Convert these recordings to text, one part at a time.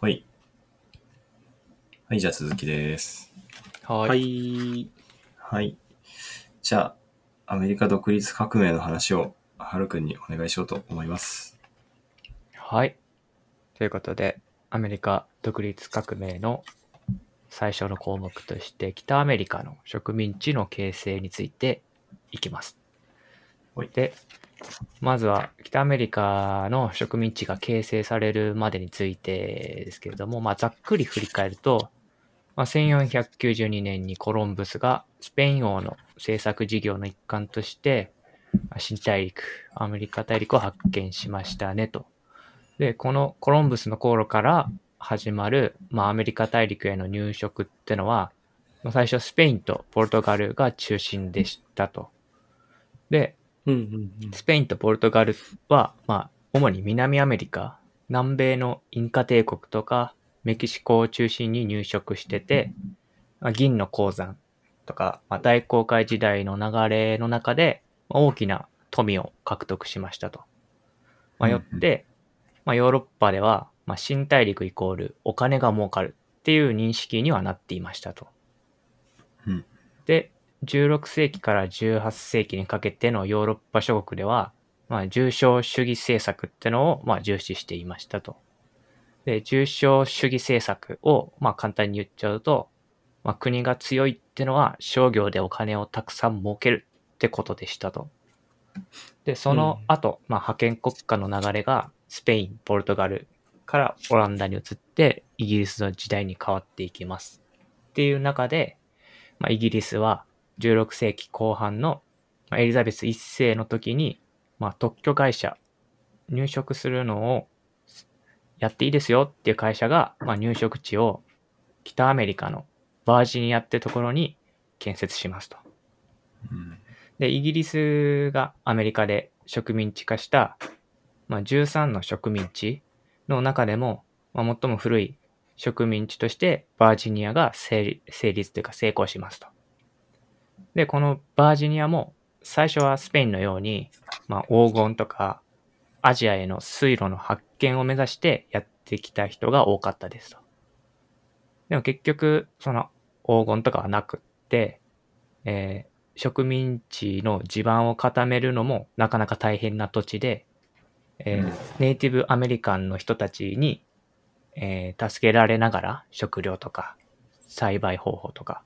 はい。はい、じゃあ続きです。は。はいい。はい。じゃあ、アメリカ独立革命の話を、はるくんにお願いしようと思います。はい。ということで、アメリカ独立革命の最初の項目として、北アメリカの植民地の形成についていきますはい。で、まずは北アメリカの植民地が形成されるまでについてですけれども、まあ、ざっくり振り返ると、まあ、1492年にコロンブスがスペイン王の政策事業の一環として、新大陸、アメリカ大陸を発見しましたねと。で、このコロンブスの頃から始まる、まあ、アメリカ大陸への入植ってのは、ま、最初スペインとポルトガルが中心でしたと。で、うんうんうん。スペインとポルトガルは、まあ、主に南アメリカ、南米のインカ帝国とか、メキシコを中心に入植してて、まあ、銀の鉱山とか、まあ、大航海時代の流れの中で、まあ大きな富を獲得しましたと。まあ、よって、まあ、ヨーロッパでは、まあ、新大陸イコールお金が儲かるっていう認識にはなっていましたと。うんで、16世紀から18世紀にかけてのヨーロッパ諸国では、まあ、重商主義政策ってのを、まあ、重視していましたと。で、重商主義政策を、まあ、簡単に言っちゃうと、まあ、国が強いってのは商業でお金をたくさん儲けるってことでしたと。で、その後、まあ、覇権国家の流れがスペイン、ポルトガルからオランダに移ってイギリスの時代に変わっていきます。っていう中で、まあ、イギリスは16世紀後半のまあエリザベス1世の時に、まあ、特許会社、入植するのをやっていいですよっていう会社が、まあ、入植地を北アメリカのバージニアってところに建設しますと。うんで、イギリスがアメリカで植民地化した、まあ、13の植民地の中でも、まあ、最も古い植民地としてバージニアが成立というか成功しますと。で、このバージニアも最初はスペインのように、まあ、黄金とかアジアへの水路の発見を目指してやってきた人が多かったですと。でも結局、その黄金とかはなくって、えー植民地の地盤を固めるのもなかなか大変な土地で、えーうんネイティブアメリカンの人たちに、えー助けられながら食料とか栽培方法とか。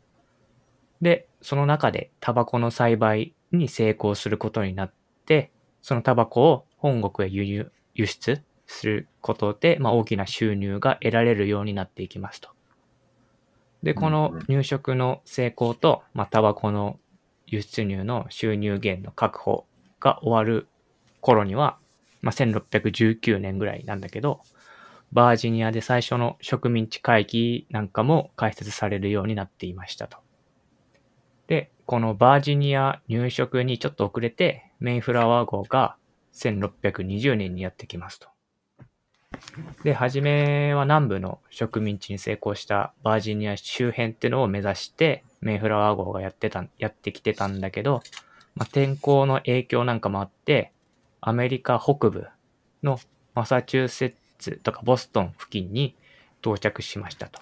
で、その中でタバコの栽培に成功することになって、そのタバコを本国へ輸入、輸出することで、まあ、大きな収入が得られるようになっていきますと。で、この入植の成功と、まあ、タバコの輸出入の収入源の確保が終わる頃には、まあ、1619年ぐらいなんだけど、バージニアで最初の植民地会議なんかも開設されるようになっていましたと。このバージニア入植にちょっと遅れて、メインフラワー号が1620年にやってきますと。で、初めは南部の植民地に成功したバージニア周辺っていうのを目指して、メインフラワー号がやってた、やってきてたんだけど、まあ、天候の影響なんかもあって、アメリカ北部のマサチューセッツとかボストン付近に到着しましたと。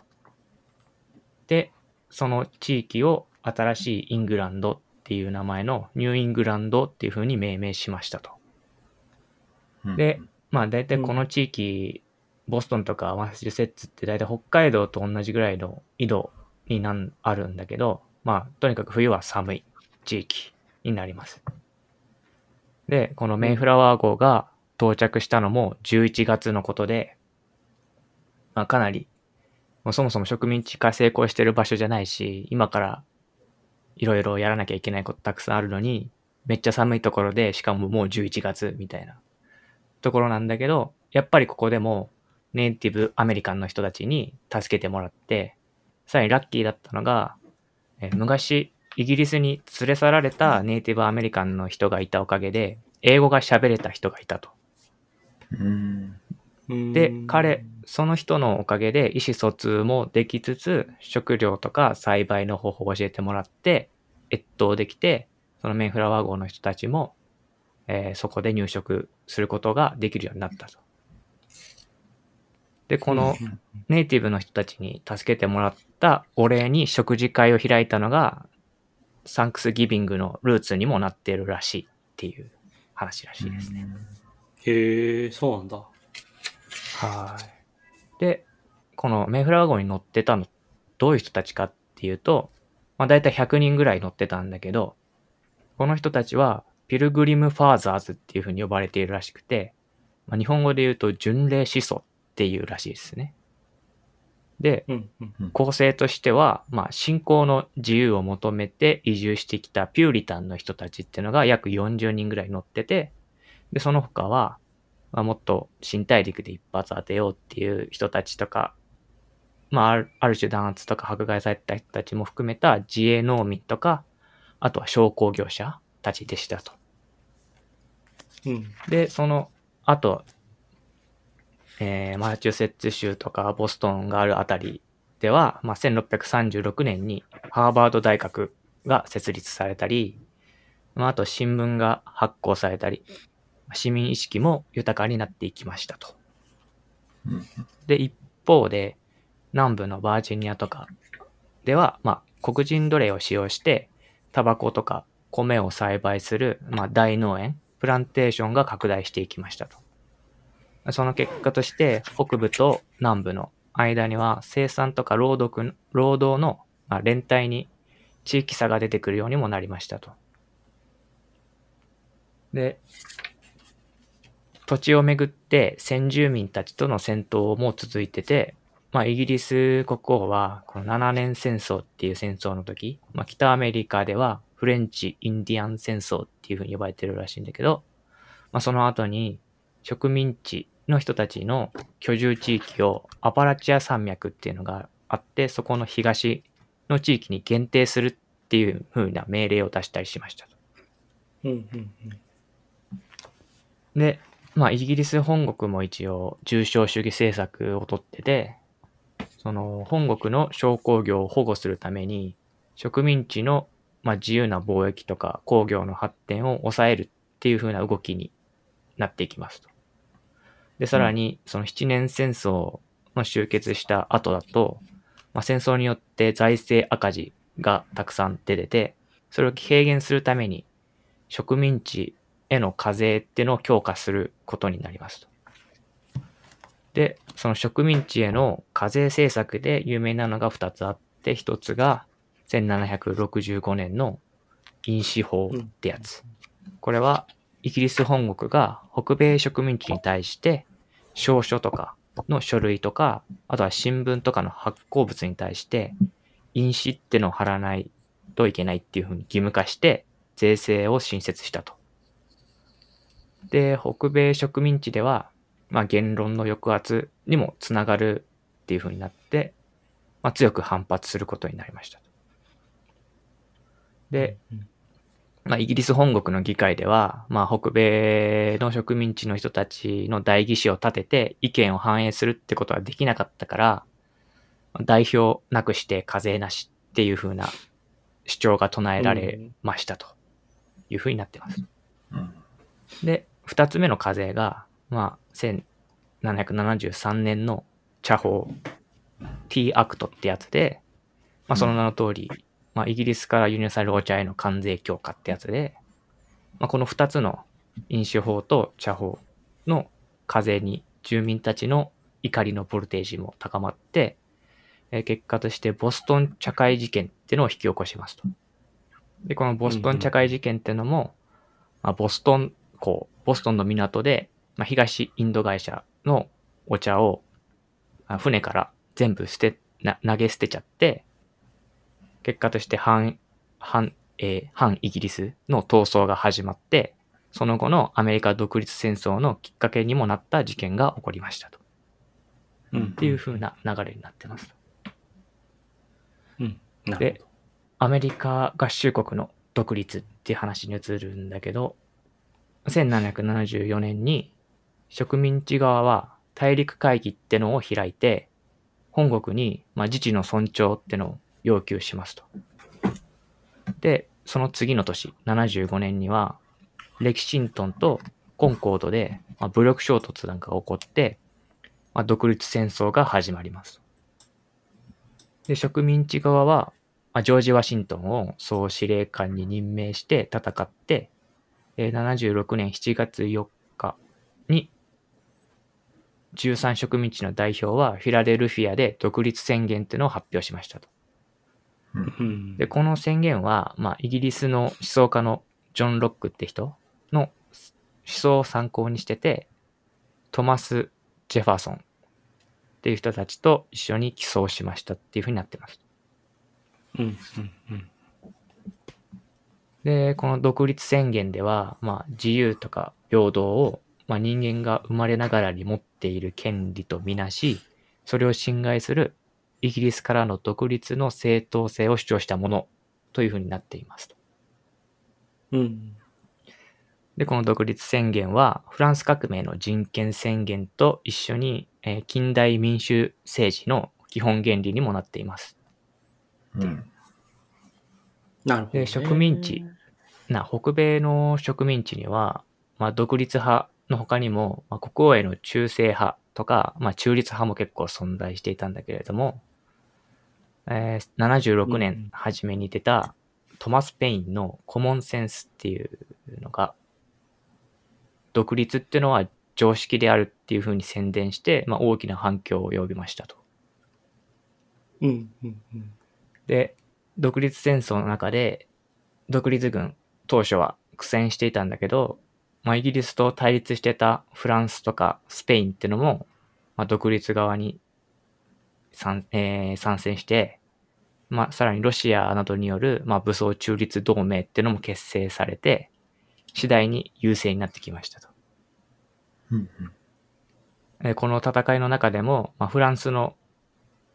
で、その地域を新しいイングランドっていう名前のニューイングランドっていう風に命名しましたと。うんで、まあ大体この地域、ボストンとかマサチューセッツって大体北海道と同じぐらいの緯度になんあるんだけど、まあとにかく冬は寒い地域になります。で、このメイフラワー号が到着したのも11月のことで、まあかなり、もうそもそも植民地化成功してる場所じゃないし、今からいろいろやらなきゃいけないことたくさんあるのに、めっちゃ寒いところで、しかももう11月みたいなところなんだけど、やっぱりここでもネイティブアメリカンの人たちに助けてもらって、さらにラッキーだったのが、えー昔イギリスに連れ去られたネイティブアメリカンの人がいたおかげで、英語が喋れた人がいたと。うんで、彼、その人のおかげで意思疎通もできつつ、食料とか栽培の方法を教えてもらって、越冬できて、そのメンフラワー号の人たちも、えーそこで入植することができるようになったと。で、このネイティブの人たちに助けてもらったお礼に食事会を開いたのが、サンクスギビングのルーツにもなっているらしいっていう話らしいですね。へえ、そうなんだ。はい。で、このメイフラワー号に乗ってたの、どういう人たちかっていうと、まあ大体100人ぐらい乗ってたんだけど、この人たちはピルグリム・ファーザーズっていうふうに呼ばれているらしくて、まあ、日本語で言うと巡礼思想っていうらしいですね。で。構成としては、まあ、信仰の自由を求めて移住してきたピューリタンの人たちっていうのが約40人ぐらい乗ってて、で、その他は、まあ、もっと新大陸で一発当てようっていう人たちとか、まあ、ある種弾圧とか迫害された人たちも含めた自営農民とか、あとは商工業者たちでしたと。うん。で、その後、えーマサチューセッツ州とかボストンがあるあたりでは、まあ、1636年にハーバード大学が設立されたり、まあ、あと新聞が発行されたり、市民意識も豊かになっていきましたと。うんで、一方で、南部のバージニアとかでは、まあ、黒人奴隷を使用して、タバコとか米を栽培する、まあ、大農園、プランテーションが拡大していきましたと。その結果として、北部と南部の間には生産とか労働労働のまあ連帯に地域差が出てくるようにもなりましたと。で、土地をめぐって先住民たちとの戦闘も続いてて、まあ、イギリス国王は、この7年戦争っていう戦争の時、まあ、北アメリカではフレンチ・インディアン戦争っていう風に呼ばれてるらしいんだけど、まあ、その後に植民地の人たちの居住地域をアパラチア山脈っていうのがあって、そこの東の地域に限定するっていう風な命令を出したりしましたと。うんうんで、まあ、イギリス本国も一応、重商主義政策をとってて、その、本国の商工業を保護するために、植民地の、まあ、自由な貿易とか工業の発展を抑えるっていう風な動きになっていきますと。で、さらに、その七年戦争の終結した後だと、まあ、戦争によって財政赤字がたくさん出てて、それを軽減するために、植民地への課税っていうのを強化することになりますと。で、その植民地への課税政策で有名なのが2つあって、1つが1765年の飲酒法ってやつ。これはイギリス本国が北米植民地に対して証書とかの書類とか、あとは新聞とかの発行物に対して飲酒ってのを貼らないといけないっていうふうに義務化して税制を新設したと。で、北米植民地では、まあ、言論の抑圧にもつながるっていう風になって、まあ、強く反発することになりました。で、まあ、イギリス本国の議会では、まあ、北米の植民地の人たちの代議士を立てて意見を反映するってことはできなかったから、代表なくして課税なしっていう風な主張が唱えられましたという風になってます。うんで、二つ目の課税が、まあ、1773年の茶法 T アクトってやつで、まあ、その名の通り、まあ、イギリスから輸入されるお茶への関税強化ってやつで、まあ、この二つの印紙法と茶法の課税に住民たちの怒りのボルテージも高まって、え結果としてボストン茶会事件っていうのを引き起こしますと。で、このボストン茶会事件っていうのも、まあ、ボストン港、ボストンの港で、まあ、東インド会社のお茶をあ船から全部捨て、な投げ捨てちゃって、結果として反、反、えー反イギリスの闘争が始まって、その後のアメリカ独立戦争のきっかけにもなった事件が起こりましたと。うん。っていう風な流れになってます。うん。で、アメリカ合衆国の独立っていう話に移るんだけど、1774年に植民地側は大陸会議ってのを開いて、本国に、まあ、自治の尊重ってのを要求しますと。で、その次の年、75年には、レキシントンとコンコードで、まあ、武力衝突なんかが起こって、まあ、独立戦争が始まります。で、植民地側は、まあ、ジョージ・ワシントンを総司令官に任命して戦って、えー76年7月4日に、13植民地の代表はフィラデルフィアで独立宣言っていうのを発表しましたと。うん。で、この宣言は、まあ、イギリスの思想家のジョン・ロックって人の思想を参考にしてて、トマス・ジェファーソンっていう人たちと一緒に起草しましたっていうふうになってます。うん。うん。うん。で、この独立宣言では、まあ、自由とか平等を、まあ、人間が生まれながらに持っている権利とみなし、それを侵害するイギリスからの独立の正当性を主張したものというふうになっていますと。うん。で、この独立宣言は、フランス革命の人権宣言と一緒に、えー近代民主政治の基本原理にもなっています。うん。なるほど、ね。で植民地な、北米の植民地には、まあ、独立派の他にも、まあ、国王への忠誠派とか、まあ、中立派も結構存在していたんだけれども、えー76うん年初めに出たトマス・ペインの Common Sense っていうのが、独立っていうのは常識であるっていうふうに宣伝して、まあ、大きな反響を呼びましたと。うん。うん。うん。で、独立戦争の中で、独立軍、当初は苦戦していたんだけど、まあ、イギリスと対立してたフランスとかスペインってのも、まあ、独立側に参,、えー参戦して、まあ、さらにロシアなどによる、まあ、武装中立同盟ってのも結成されて、次第に優勢になってきましたと。うん。えーこの戦いの中でも、まあ、フランスの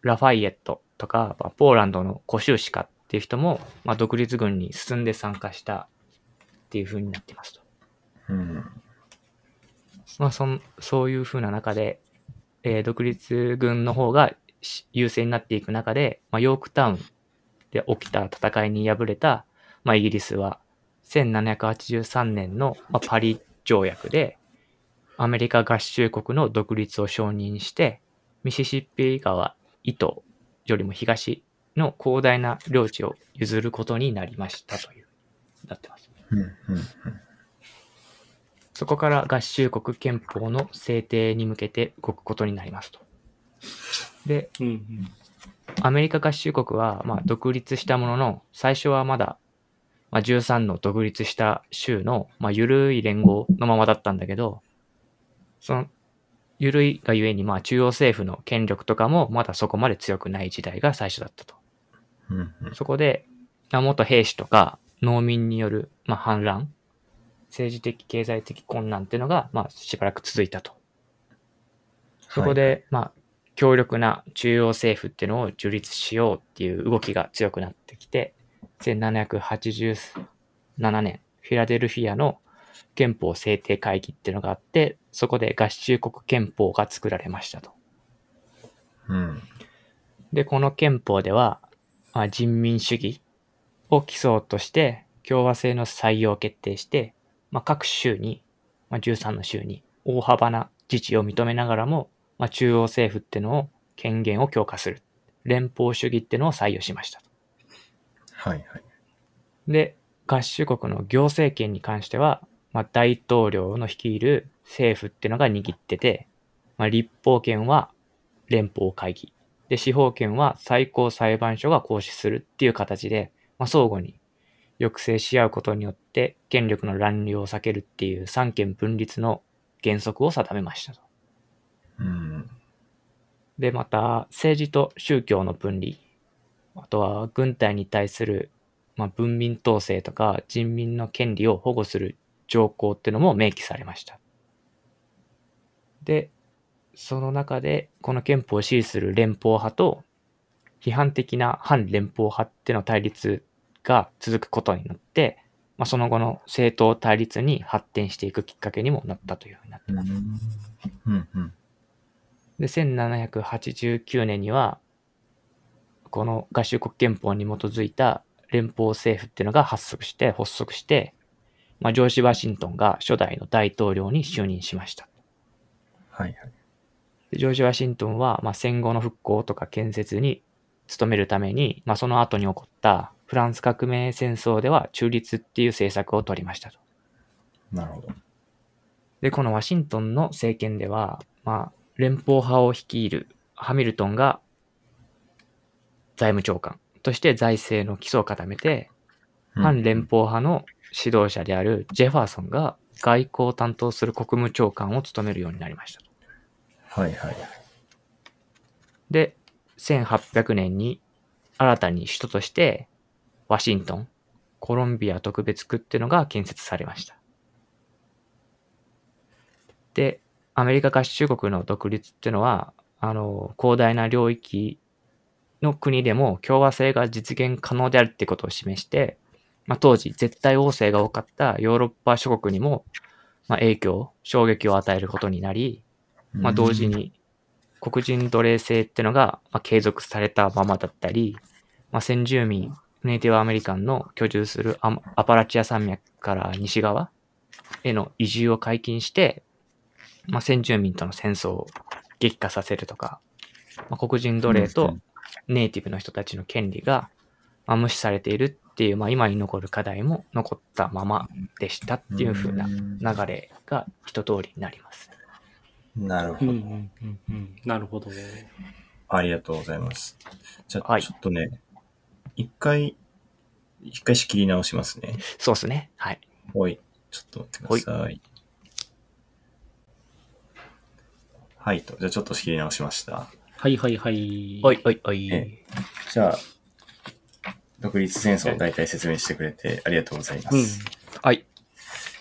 ラファイエットとか、まあポーランドのコシューシカっていう人も、まあ、独立軍に進んで参加したっていう風になっていますと。うん。まあ、そんそういう風な中で、えー独立軍の方がし優勢になっていく中で、まあ、ヨークタウンで起きた戦いに敗れた、まあ、イギリスは1783年の、まあ、パリ条約でアメリカ合衆国の独立を承認してミシシッピ川以東よりも東の広大な領地を譲ることになりましたというなってます。うん。そこから合衆国憲法の制定に向けて動くことになりますと。で、うん。うん。アメリカ合衆国は、ま、独立したものの、最初はまだ、ま、13の独立した州の、ま、緩い連合のままだったんだけど、その、緩いがゆえに、まあ、中央政府の権力とかも、まだそこまで強くない時代が最初だったと。うん。そこで、まあ元兵士とか農民による、まあ、反乱、政治的、経済的困難っていうのが、まあ、しばらく続いたと。そこで、まあ、強力な中央政府っていうのを樹立しようっていう動きが強くなってきて、1787年、フィラデルフィアの憲法制定会議っていうのがあって、そこで合衆国憲法が作られましたと。うん。で、この憲法では、まあ、人民主義を基礎として共和制の採用を決定して、まあ、各州に、まあ、13の州に大幅な自治を認めながらも、まあ、中央政府ってのを権限を強化する。連邦主義ってのを採用しました。はいはい。で、合衆国の行政権に関しては、まあ、大統領の率いる政府ってのが握ってて、まあ、立法権は連邦会議。で、司法権は最高裁判所が行使するっていう形で、まあ、相互に抑制し合うことによって権力の乱用を避けるっていう三権分立の原則を定めましたと。うん。で、また、政治と宗教の分離、あとは軍隊に対する、まあ、文民統制とか人民の権利を保護する条項ってのも明記されました。で、その中で、この憲法を支持する連邦派と、批判的な反連邦派っての対立が続くことになって、まあ、その後の政党対立に発展していくきっかけにもなったというふうになってうます。ん。うん。うん。で、1789年には、この合衆国憲法に基づいた連邦政府っていうのが発足して、発足して、まあ、ジョージ・ワシントンが初代の大統領に就任しました。はいはい。でジョージ・ワシントンは、まあ、戦後の復興とか建設に努めるために、まあ、その後に起こったフランス革命戦争では中立っていう政策を取りましたと。なるほど。で、このワシントンの政権では、まあ、連邦派を率いるハミルトンが財務長官として財政の基礎を固めて、反連邦派の指導者であるジェファーソンが外交を担当する国務長官を務めるようになりました。はいはい。で、1800年に新たに首都としてワシントン、コロンビア特別区っていうのが建設されました。で、アメリカ合衆国の独立っていうのは、あの、広大な領域の国でも共和制が実現可能であるってことを示して、まあ、当時絶対王政が多かったヨーロッパ諸国にも、まあ、影響、衝撃を与えることになり、まあ、同時に黒人奴隷制ってのがまあ継続されたままだったり、まあ、先住民、ネイティブアメリカンの居住するアアパラチア山脈から西側への移住を解禁して、まあ、先住民との戦争を激化させるとか、まあ、黒人奴隷うん。とネイティブの人たちの権利がまあ無視されているっていう、まあ、今に残る課題も残ったままでしたっていう風な流れが一通りになります。なるほど。うんうんうんうん。なるほどね。ありがとうございます。じゃあ、はいちょっとね、一回、一回仕切り直しますね。そうですね。はい。おい、ちょっと待ってください。はいと。じゃあちょっと仕切り直しました。はいはいはい。おいおいおい。えじゃあ、独立戦争を大体説明してくれてありがとうございまうん。す。はい。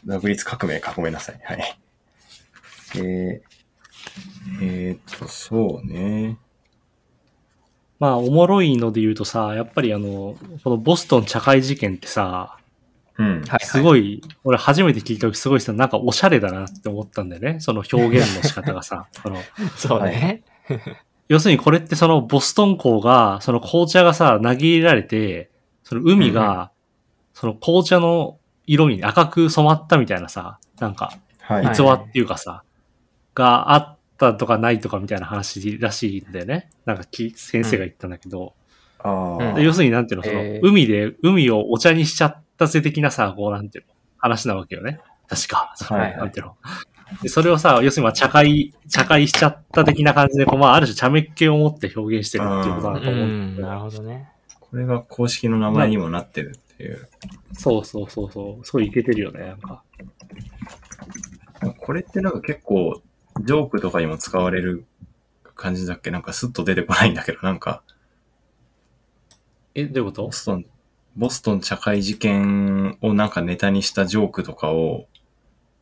独立革命か、ごめんなさい。はい。えー、えーっと、そうね。まあ、おもろいので言うとさ、やっぱりあの、このボストン茶会事件ってさ、うん。はい。すごい、俺初めて聞いた時すごいさ、なんかおしゃれだなって思ったんだよね。その表現の仕方がさ。そのそうね。要するにこれってそのボストン港が、その紅茶がさ、投げ入れられて、その海が、その紅茶の色に赤く染まったみたいなさ、なんか、逸話っていうかさ、があったとかないとかみたいな話らしいんだよね。なんかき先生が言ったんだけど、うん要するになんていうの、その、海で、海をお茶にしちゃったぜ的なさ、こうなんていうの、話なわけよね。確か。はいはいなんていうの。でそれをさ、要するにまあ茶会、茶会しちゃった的な感じで、こうまあある種茶目っ気を持って表現してるっていうことだうと思うんん、だけどなるほどね。これが公式の名前にもなってるっていう。そうそうそうそう。すごいいけてるよね、なんか。これってなんか結構、ジョークとかにも使われる感じだっけ？なんかスッと出てこないんだけど、なんか、え、どういうこと？ボストン、ボストン茶会事件をなんかネタにしたジョークとかを、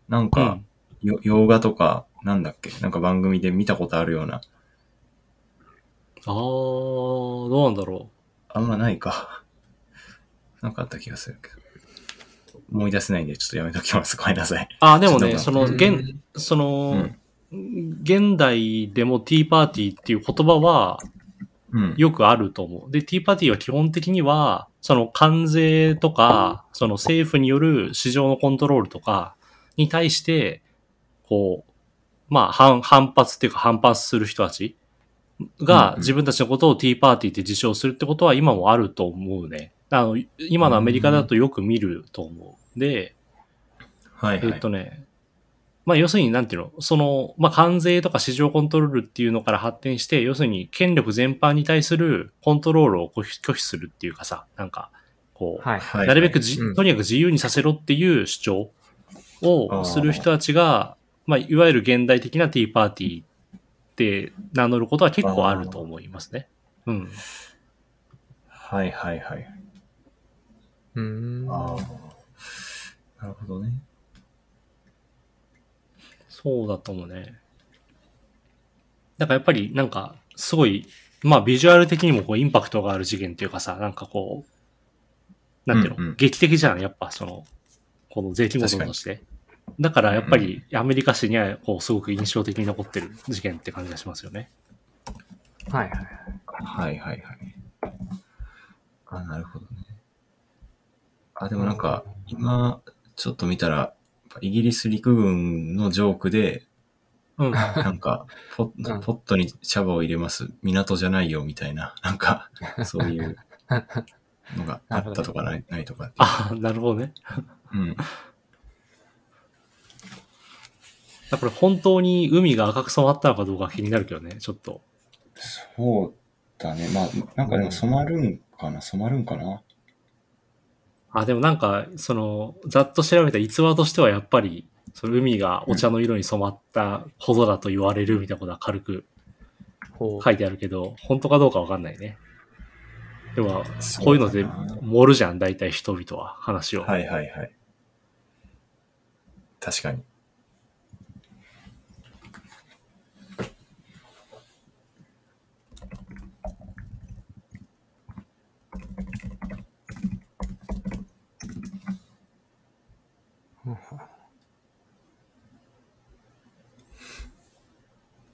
なんか、うんよ洋画とか、なんだっけ？なんか番組で見たことあるような、あー、どうなんだろあんまないか。なんかあった気がするけど。思い出せないんでちょっとやめときます。ごめんなさい。う。あ、でもね、ちょっとその、うん現、その、うん。現代でもティーパーティーっていう言葉はうん。よくあると思う。で、ティーパーティーは基本的には、その関税とか、その政府による市場のコントロールとかに対して、こう、まあ反、反発っていうか反発する人たちが自分たちのことをティーパーティーって自称するってことは今もあると思うね。あの、今のアメリカだとよく見ると思う。で、はいはい。えっとね、まあ要するになんていうの、その、まあ関税とか市場コントロールっていうのから発展して、要するに権力全般に対するコントロールを拒否するっていうかさ、なんか、こう、はい。はいなるべくじ、うんとにかく自由にさせろっていう主張をする人たちが、まあいわゆる現代的なティーパーティーって名乗ることは結構あると思いますね。うん。はいはいはい。うーん。ああ。なるほどね。そうだと思うね。だからやっぱりなんか、すごい、まあビジュアル的にもこうインパクトがある事件っていうかさ、なんかこう、なんていうの、うんうん劇的じゃん、やっぱその、この税金事として。だからやっぱりアメリカ史にはこうすごく印象的に残ってる事件って感じがしますよね。はいはい。はいはいはい。あ、なるほどね。あ、でもなんか、今、ちょっと見たら、イギリス陸軍のジョークで、うん。なんかポ うんッ、ポットに茶葉を入れます。港じゃないよ、みたいな。なんか、そういうのがあったとかないないとかって。あ、なるほどね。うん。これ本当に海が赤く染まったのかどうか気になるけどね、ちょっと。そうだね。まあ、なんかでも染まるんかな？染まるんかな？あ、でもなんか、その、ざっと調べた逸話としてはやっぱり、その海がお茶の色に染まったほどだと言われるみたいなことは軽くほ書いてあるけど、本当かどうかわかんないね。でも、そうこういうので盛るじゃん、大体人々は、話を。はいはいはい。確かに。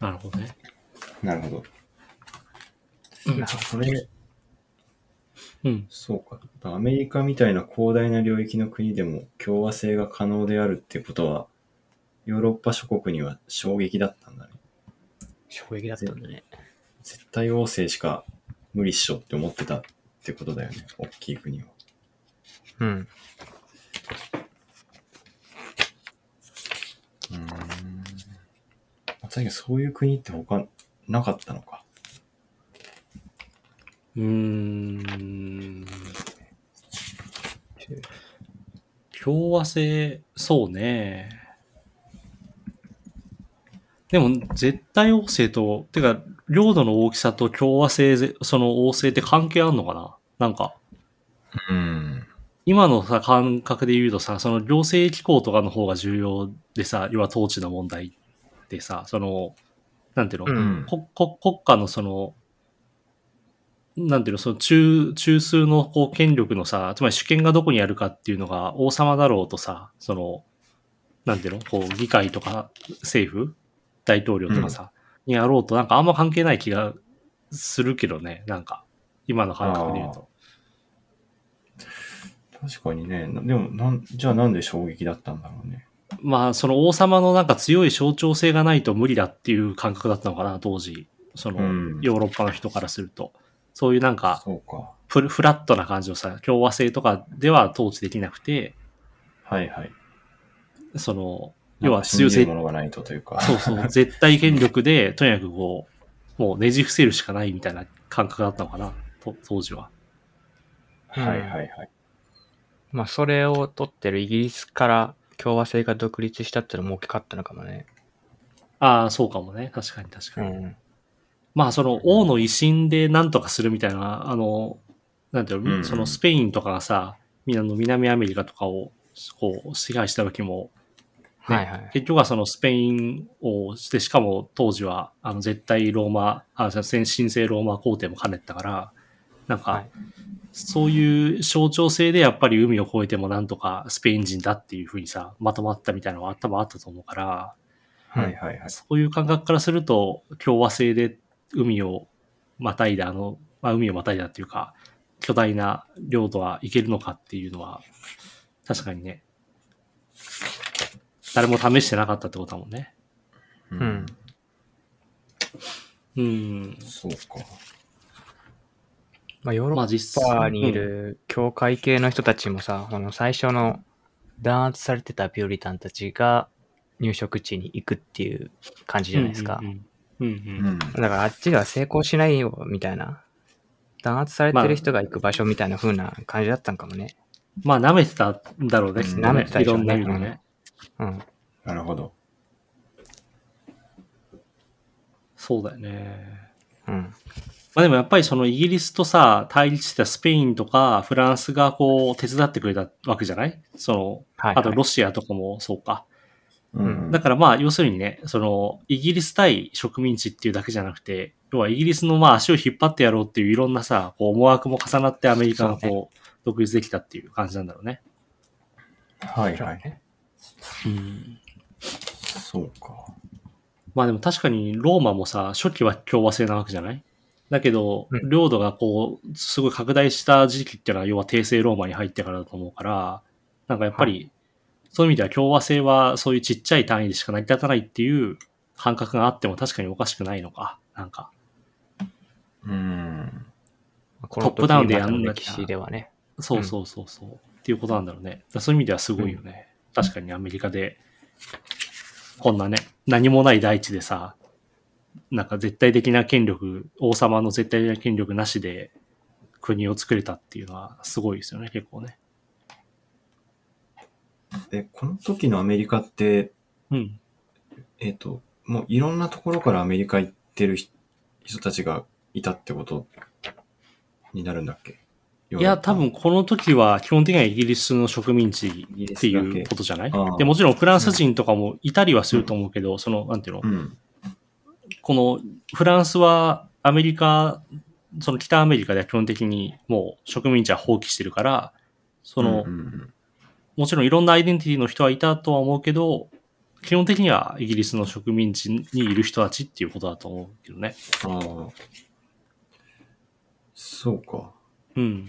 なるほどね。なるほど。うんそれ、うん。そうか。アメリカみたいな広大な領域の国でも共和制が可能であるってことは、ヨーロッパ諸国には衝撃だったんだね。衝撃だったんだね。絶対王政しか無理っしょって思ってたってことだよね。大きい国は。うん。うーん。確かにそういう国って他なかったのか。うーん。共和制、そうね。でも、絶対王政と、てか、領土の大きさと共和制ぜ、その王政って関係あんのかな？なんか、うん。今のさ、感覚で言うとさ、その行政機構とかの方が重要でさ、要は統治の問題でさ、その、なんていうの、うんここ国家のその、なんていうの、その中、中枢のこう権力のさ、つまり主権がどこにあるかっていうのが王様だろうとさ、その、なんていうの、こう議会とか政府大統領とかさ、にあろうとなんかあんま関係ない気がするけどね、なんか、今の感覚で言うと。確かにね。なでも、なん、じゃあなんで衝撃だったんだろうね。まあ、その王様のなんか強い象徴性がないと無理だっていう感覚だったのかな、当時。そのうん、ヨーロッパの人からすると。そういうなんか、そうか。フルフラットな感じのさ、共和制とかでは統治できなくて、はいはい。その、要は強い信じるものがないとというか。そうそう、絶対権力で、とにかくこう、もうねじ伏せるしかないみたいな感覚だったのかな、と当時は。はいはいはい。まあ、それを取ってるイギリスから共和制が独立したってのも大きかったのかもね。ああ、そうかもね。確かに確かに。ん。まあ、その王の威信で何とかするみたいな、あの、なんていうの、うんそのスペインとかがさ、みあの南アメリカとかをこう支配した時も、ねはいはい。結局はそのスペインをして、しかも当時はあの絶対ローマ、あ、先神聖ローマ皇帝も兼ねてたから、なんか、はいそういう象徴性でやっぱり海を越えてもなんとかスペイン人だっていうふうにさ、まとまったみたいなのが多分あったと思うから、はいはいはい。そういう感覚からすると、共和制で海をまたいだ、あの、まあ、海をまたいだっていうか、巨大な領土はいけるのかっていうのは、確かにね、誰も試してなかったってことだもんね。ううん。うん。そうか。まあ、ヨーロッパにいる教会系の人たちもさ、あの最初の弾圧されてたピューリタンたちが入植地に行くっていう感じじゃないですかう。んうんうん。うんううんん。だからあっちが成功しないよ、みたいな。弾圧されてる人が行く場所みたいな風な感じだったんかもね。まあ、舐めてたんだろうね、きっとね舐めてたでしょうねいろんな意味でね。うん。なるほど。そうだよね。うん。まあでもやっぱりそのイギリスとさ、対立してたスペインとかフランスがこう手伝ってくれたわけじゃない？その、はい、あとロシアとかもそうか。うん。だからまあ要するにね、そのイギリス対植民地っていうだけじゃなくて、要はイギリスのまあ足を引っ張ってやろうっていういろんなさ、こう思惑も重なってアメリカがこう独立できたっていう感じなんだろうね。はいはい。ね。うん。そうか。まあでも確かにローマもさ、初期は共和制なわけじゃない？だけど、うん領土がこう、すごい拡大した時期っていうのは、要は帝政ローマに入ってからだと思うから、なんかやっぱり、そういう意味では共和制はそういうちっちゃい単位でしか成り立たないっていう感覚があっても確かにおかしくないのか。なんか。うん。トップダウンでやんなきゃ史ではね。そうそうそうそう。っていうことなんだろうね。そういう意味ではすごいよね。確かにアメリカで、こんなね、何もない大地でさ、なんか絶対的な権力、王様の絶対的な権力なしで国を作れたっていうのはすごいですよね、結構ね。で、この時のアメリカって、うん。えっ、と、もういろんなところからアメリカ行ってる人人たちがいたってことになるんだっけ？いや、多分この時は基本的にはイギリスの植民地っていうことじゃない？で、もちろんフランス人とかもいたりはすると思うけど、その、なんていうの、うん。このフランスはアメリカ、その北アメリカでは基本的にもう植民地は放棄してるから、その、うんうんもちろんいろんなアイデンティティの人はいたとは思うけど、基本的にはイギリスの植民地にいる人たちっていうことだと思うけどね。うん、ああ。そうか。うん。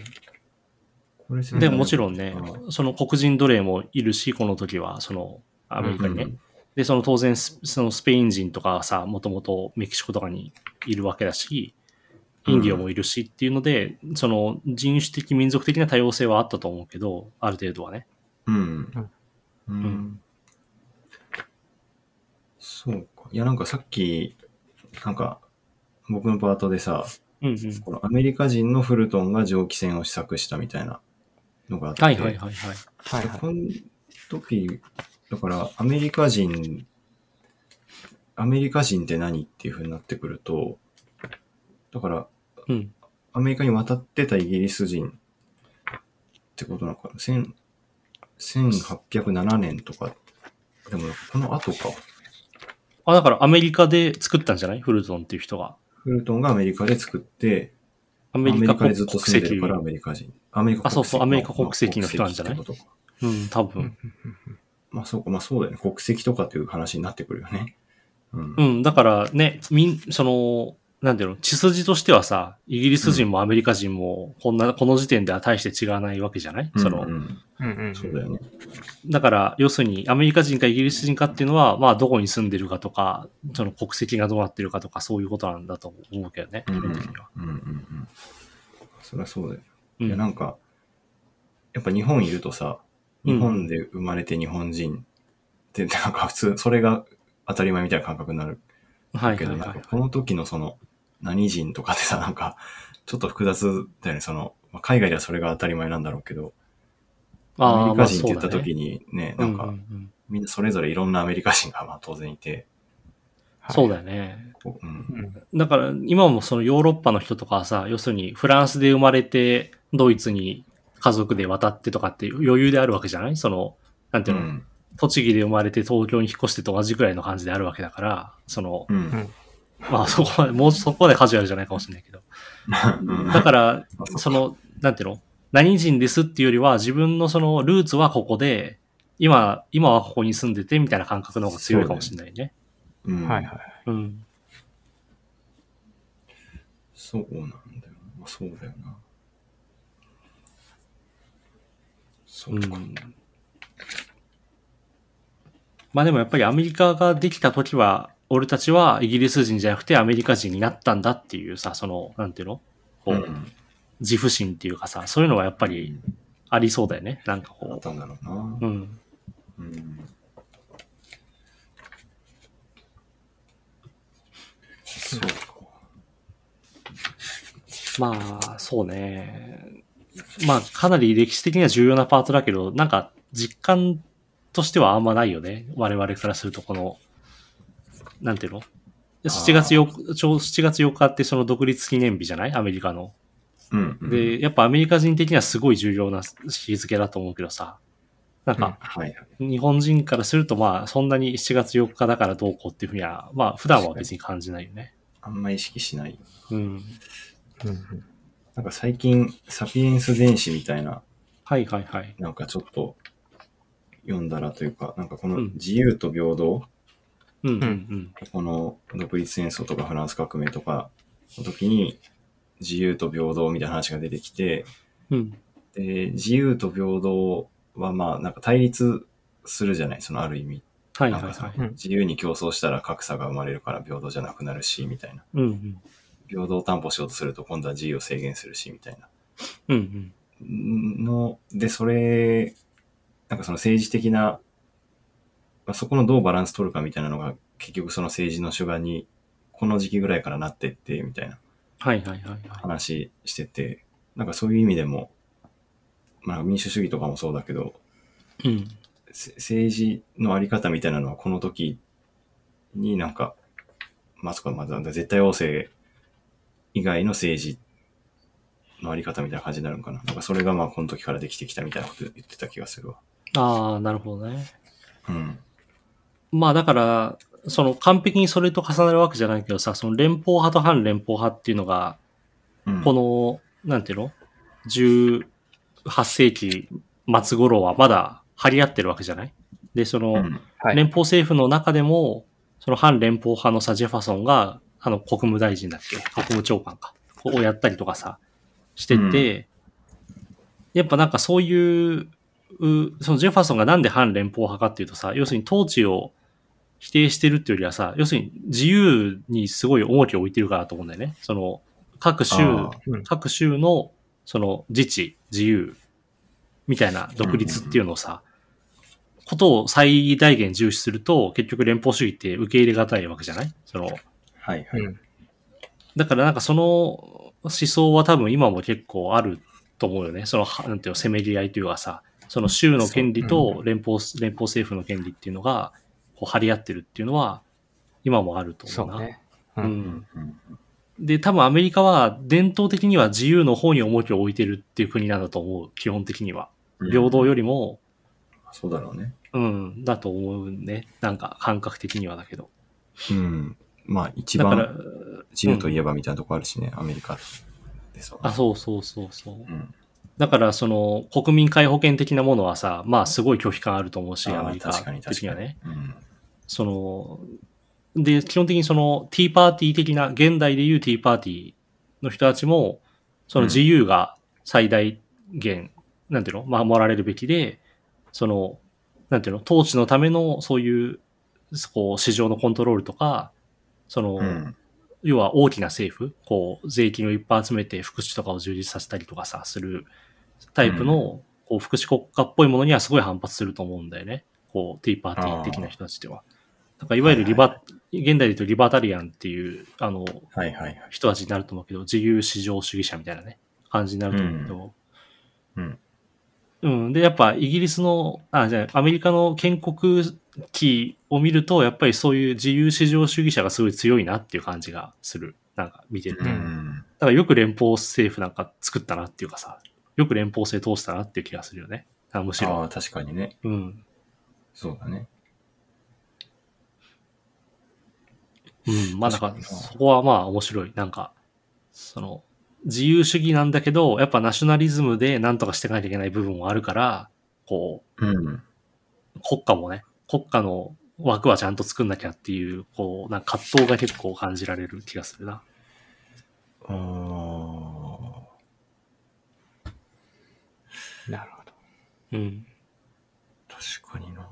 これで、もちろんねあ、その黒人奴隷もいるし、この時は、そのアメリカにね。うんうんで、その当然ス、そのスペイン人とかはさ、もともとメキシコとかにいるわけだし、インディオもいるしっていうので、その人種的、民族的な多様性はあったと思うけど、ある程度はね。うん。うん。んそうか。いや、なんかさっき、なんか、僕のパートでさ、うんうん。このアメリカ人のフルトンが蒸気船を試作したみたいなのがあって、はいはいはいはい。はいはい。この時、だからアメリカ人、アメリカ人って何っていう風になってくると、だからうん。アメリカに渡ってたイギリス人ってことなのかな？1000 1807年とか。でもこの後か。あ、だからアメリカで作ったんじゃない？フルトンっていう人が。フルトンがアメリカで作って、アアメリカメリカ国でずっと住んで籍。るからアメリカ人。アメリカあそうそうアメリカ国籍の人なんじゃない？まあ国籍ってことかうん、多分。まあそうか、まあそうだよね。国籍とかっていう話になってくるよね。うん。うん、だからね、みん、その、なんていうの、血筋としてはさ、イギリス人もアメリカ人も、こんな、この時点では大して違わないわけじゃない、そのう、んうんうんうん。そうだよね。だから、要するに、アメリカ人かイギリス人かっていうのは、まあ、どこに住んでるかとか、その国籍がどうなってるかとか、そういうことなんだと思うけどね、うん基本的には。うんうんうん。そりゃそうだよ。いや、うん。なんか、やっぱ日本いるとさ、うん日本で生まれて日本人って、なんか普通、それが当たり前みたいな感覚になるけど、はいはいはいなんか。この時のその、何人とかってさ、なんか、ちょっと複雑だよね。その、まあ海外ではそれが当たり前なんだろうけど、アメリカ人って言った時にね、なんか、みんなそれぞれいろんなアメリカ人がまあ当然いて、そうだよね。こううんうん。だから、今もそのヨーロッパの人とかはさ、要するにフランスで生まれて、ドイツに家族で渡ってとかっていう余裕であるわけじゃない？その、なんていうの、うん栃木で生まれて東京に引っ越してと同じくらいの感じであるわけだから、その、うんまあそこまで、もうそこまでカジュアルじゃないかもしれないけど。うんだから、あその、なんていうの？何人ですっていうよりは、自分のそのルーツはここで、今、今はここに住んでてみたいな感覚の方が強いかもしれないね。うんはいはい。うん。そうなんだよな。まあ、そうだよな。そうか。うん。まあでもやっぱりアメリカができた時は、俺たちはイギリス人じゃなくてアメリカ人になったんだっていうさ、その、なんていうの？こう、うん自負心っていうかさ、そういうのはやっぱりありそうだよね。なんかこあったんだろうな。う。うん。うんそうか。まあ、そうね。まあ、かなり歴史的には重要なパートだけど、なんか、実感としてはあんまないよね。我々からすると、この、なんていうの？7月4日、ちょう7月4日ってその独立記念日じゃない？アメリカの。うん、うん、で、やっぱアメリカ人的にはすごい重要な日付だと思うけどさ、なんか。日本人からするとまあ、そんなに7月4日だからどうこうっていうふうには、まあ、普段は別に感じないよね。あんま意識しない。うん。うんなんか最近、サピエンス電子みたいな、はいはいはい。なんかちょっと読んだらというか、なんかこのうん自由と平等、うんうんうん。この独立戦争とかフランス革命とかの時に、自由と平等みたいな話が出てきて、うん。で、自由と平等はまあなんか対立するじゃない、そのある意味。はいはいはい。うん自由に競争したら格差が生まれるから平等じゃなくなるし、みたいな。うんうん。平等を担保しようとすると今度は自由を制限するし、みたいな。うんうん。の、で、それ、なんかその政治的な、まあそこのどうバランス取るかみたいなのが、結局その政治の主眼に、この時期ぐらいからなってって、みたいなはいはいはいはい。話してて、なんかそういう意味でも、まあ民主主義とかもそうだけど、うん。せ政治のあり方みたいなのはこの時になんか、まあそこはまだ絶対王政以外の政治のあり方みたいな感じになるのかな。なんかそれがまあこの時からできてきたみたいなこと言ってた気がするわ。ああ、なるほどね。うん。まあだから、その完璧にそれと重なるわけじゃないけどさ、その連邦派と反連邦派っていうのが、うん、この、なんていうの ?18 世紀末頃はまだ張り合ってるわけじゃない？で、その。連邦政府の中でも、その反連邦派のさ、ジェファソンが、あの、国務大臣だっけ？国務長官か。こうやったりとかさ、してて、やっぱなんかそういう、うそのジェファソンがなんで反連邦派かっていうとさ、要するに統治を否定してるっていうよりはさ、要するに自由にすごい重きを置いてるからと思うんだよね。その、各州あ、うん。各州の、その自治、自由、みたいな独立っていうのをさ、ことを最大限重視すると、結局連邦主義って受け入れがたいわけじゃない？その、はいはい。うんだからなんかその思想は多分今も結構あると思うよね。その、はなんていうの、せめぎ合いというかさ、その州の権利と連邦、連邦政府の権利っていうのが、こう張り合ってるっていうのは、今もあると思うな。そうね。う。うんん。うんで、多分アメリカは伝統的には自由の方に重きを置いてるっていう国なんだと思う。基本的には。平等よりも、そうだろうね。うん、だと思うね。なんか感覚的にはだけど。うん。まあ一だから番、自由というんえばみたいなとこあるしね、アメリカでそう。あ、そうそうそうそう。うん。だから、その、国民皆保険的なものはさ、まあ、すごい拒否感あると思うし、あーアメリカ確かに確かに。的にはね。うん。その、で、基本的にその、ティーパーティー的な、現代でいうティーパーティーの人たちも、その自由が最大限、なんていうの？守られるべきで、その、なんていうの？統治のための、そういう、こう、市場のコントロールとか、その、うん。要は大きな政府、こう、税金をいっぱい集めて福祉とかを充実させたりとかさ、するタイプの、こう、福祉国家っぽいものにはすごい反発すると思うんだよね。こう、ティーパーティー的な人たちでは。だからいわゆるリバ、はい現代で言うとリバタリアンっていう、あの、はいはいはい。人たちになると思うけど、自由市場主義者みたいなね、感じになると思うけど、うん。うん。で、やっぱイギリスの、あ、じゃあアメリカの建国期を見ると、やっぱりそういう自由市場主義者がすごい強いなっていう感じがする。なんか見てるうと。ん。だからよく連邦政府なんか作ったなっていうかさ、よく連邦制通したなっていう気がするよね。あむしろ。ああ、確かにね。うん。そうだね。うん。まあなんかそこはまあ面白い。なんか、その、自由主義なんだけど、やっぱナショナリズムで何とかしていかなきゃいけない部分もあるから、こうん。う、国家もね、国家の枠はちゃんと作んなきゃっていう、こう、なんか葛藤が結構感じられる気がするな。ああ。なるほど。うん。確かにな。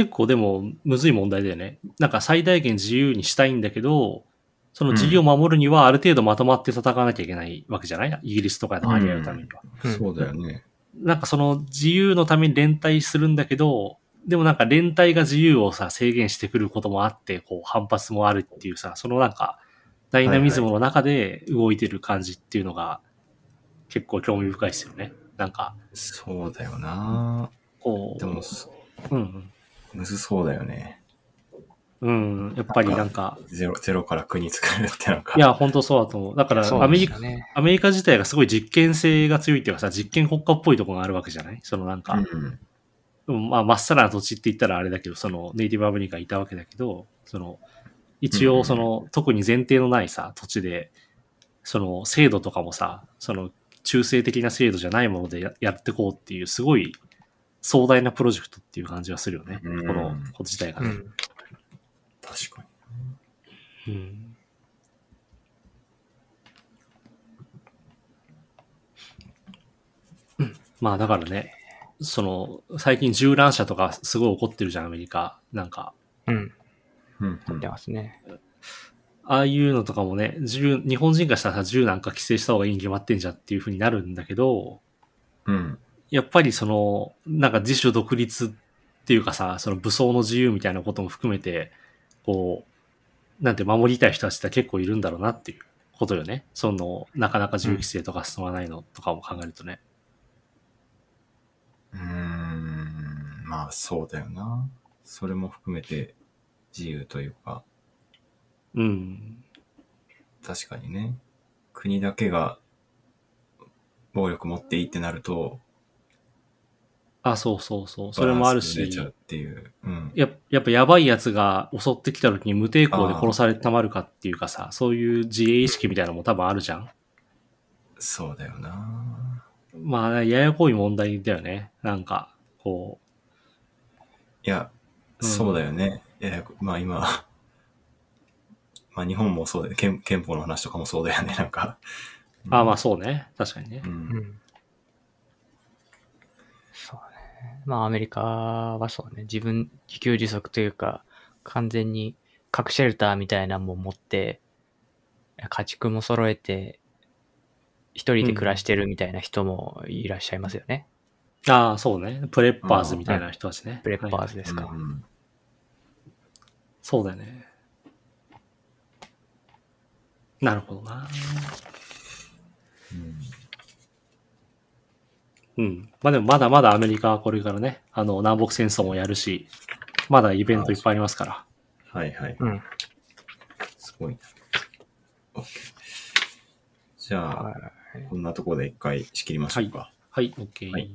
結構でも、むずい問題だよね。なんか最大限自由にしたいんだけど、その自由を守るにはある程度まとまって戦わなきゃいけないわけじゃない？イギリスとかの張り合うためには。うんそうだよね。なんかその自由のために連帯するんだけど、でもなんか連帯が自由をさ、制限してくることもあって、こう反発もあるっていうさ、そのなんか、ダイナミズムの中で動いてる感じっていうのが、結構興味深いですよね。なんか、そうだよな。こでも、そう、うん、むずそうだよね。うん、やっぱりなんか、ゼロ、ゼロから国作るってなんか。いや、本当そうだと思う。だから、アメリカ、カね。アメリカ自体がすごい実験性が強いっていうかさ、実験国家っぽいところがあるわけじゃない？そのなんか、うん。うん、まあ、まっさらな土地って言ったらあれだけど、そのネイティブアメリカいたわけだけど、その、一応その、特に前提のないさ、土地で、その制度とかもさ、その中性的な制度じゃないものでややってこうっていう、すごい壮大なプロジェクトっていう感じがするよね。うんこのこと自体がね。うん。確かに。うんまあだからね、その、最近銃乱射とかすごい起こってるじゃん、アメリカ。なんか、うん。うんうん出ますね。ああいうのとかもね、銃、日本人がしたらさ銃なんか規制した方がいいに決まってんじゃんっていう風になるんだけど、うん。やっぱりその、なんか自主独立っていうかさ、その武装の自由みたいなことも含めて、こう、なんて守りたい人たちって結構いるんだろうなっていうことよね。その、なかなか銃規制とか進まないのとかも考えるとね。うーん。まあそうだよな。それも含めて自由というか、うん。確かにね。国だけが暴力持っていいってなると、あ、そうそうそう。それもあるしちゃう、っていう。うん。ややっぱやばいやつが襲ってきた時に無抵抗で殺されてたまるかっていうかさ、そういう自衛意識みたいなのも多分あるじゃん。そうだよな。まあ、ややこい問題だよね。なんか、こいや、うんそうだよね。いや、まあ今、まあ日本もそうだよね。憲憲法の話とかもそうだよね。なんか。う、あまあそうね。確かにねう。。うんん。そうね。まあアメリカはそうね、自分、自給自足というか、完全に核シェルターみたいなのも持って、家畜も揃えて、一人で暮らしてるみたいな人もいらっしゃいますよね。ああ、そうね。プレッパーズみたいな人たちね。プレッパーはいズですか。うんそうだよね。なるほどな。うんうん。まあでもまだまだアメリカはこれからね、あの、南北戦争もやるし、まだイベントいっぱいありますから。はいはい。うん。すごいな。OK。じゃあ、はいこんなところで一回仕切りましょうか。はい、OK。はい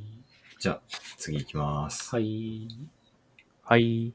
じゃあ、次行きます。はい。はい。